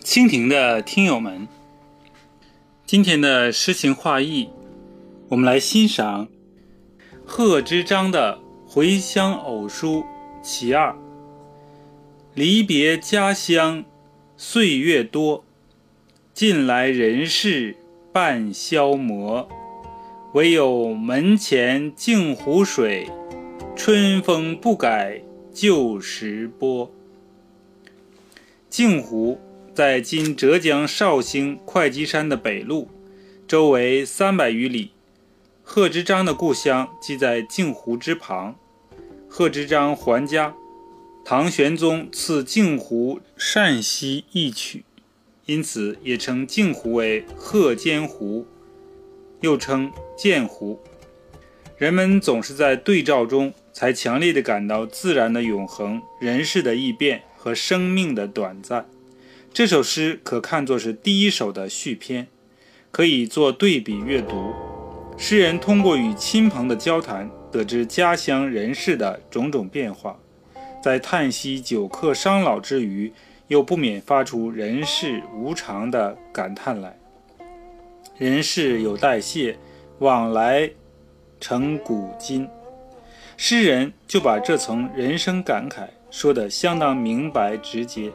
蜻蜓的听友们，今天的诗情画意，我们来欣赏贺知章的《回乡偶书其二》。离别家乡，岁月多，近来人事半消磨。唯有门前镜湖水，春风不改旧时波。镜湖。在今浙江绍兴会稽山的北麓，周围三百余里。贺知章的故乡即在镜湖之旁。贺知章还家，唐玄宗赐镜湖善溪一曲，因此也称镜湖为贺间湖，又称鉴湖。人们总是在对照中，才强烈地感到自然的永恒、人世的易变和生命的短暂。这首诗可看作是第一首的续篇，可以做对比阅读。诗人通过与亲朋的交谈，得知家乡人世的种种变化，在叹息久客伤老之余，又不免发出人世无常的感叹来。人世有代谢，往来成古今。诗人就把这层人生感慨说得相当明白直接。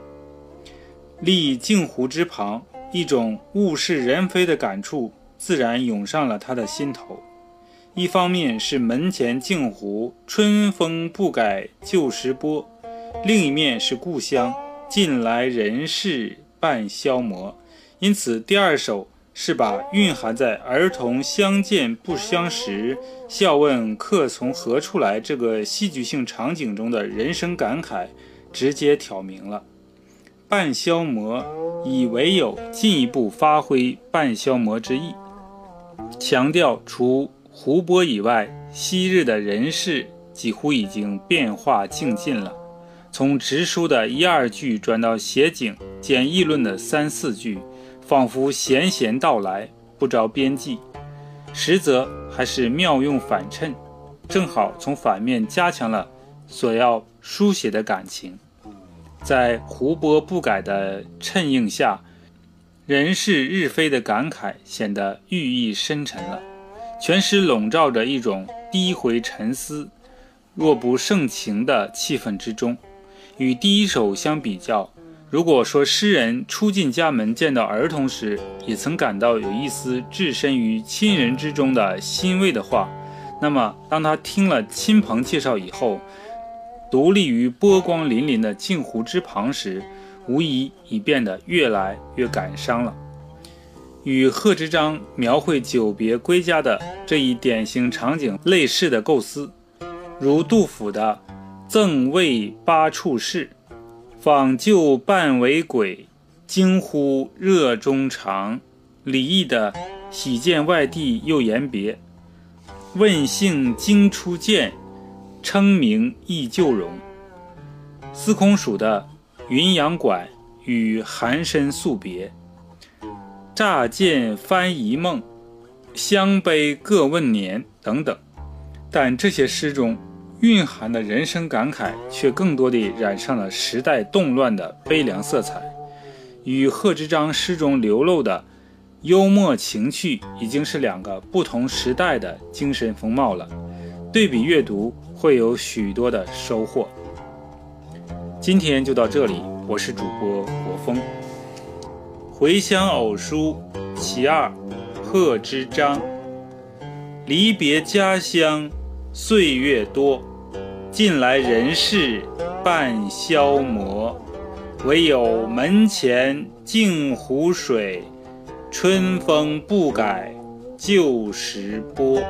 立镜湖之旁，一种物是人非的感触自然涌上了他的心头。一方面是门前镜湖，春风不改旧时波；另一面是故乡，近来人事半消磨。因此，第二首是把蕴含在儿童相见不相识、笑问客从何处来这个戏剧性场景中的人生感慨，直接挑明了。半消磨，以唯有进一步发挥半消磨之意，强调除湖泊以外，昔日的人事几乎已经变化尽尽了。从直书的一二句转到写景兼议论的三四句，仿佛闲闲道来，不着边际，实则还是妙用反衬，正好从反面加强了所要书写的感情。在湖泊不改的衬映下，人事日非的感慨显得寓意深沉了。全诗笼罩着一种低回沉思、若不盛情的气氛之中。与第一首相比较，如果说诗人初进家门见到儿童时，也曾感到有一丝置身于亲人之中的欣慰的话，那么当他听了亲朋介绍以后，独立于波光粼粼的镜湖之旁时，无疑已变得越来越感伤了。与贺知章描绘久别归家的这一典型场景类似的构思，如杜甫的《赠卫八处士》，访旧半为鬼，惊呼热衷肠；李益的《喜见外地又言别》，问姓经初见。称名忆旧容，司空曙的《云阳馆》与寒深宿别，乍见翻疑梦，相悲各问年等等。但这些诗中蕴含的人生感慨，却更多地染上了时代动乱的悲凉色彩，与贺知章诗中流露的幽默情趣，已经是两个不同时代的精神风貌了。对比阅读。会有许多的收获。今天就到这里，我是主播国风。回乡偶书其二，贺知章。离别家乡，岁月多，近来人事半消磨。唯有门前镜湖水，春风不改旧时波。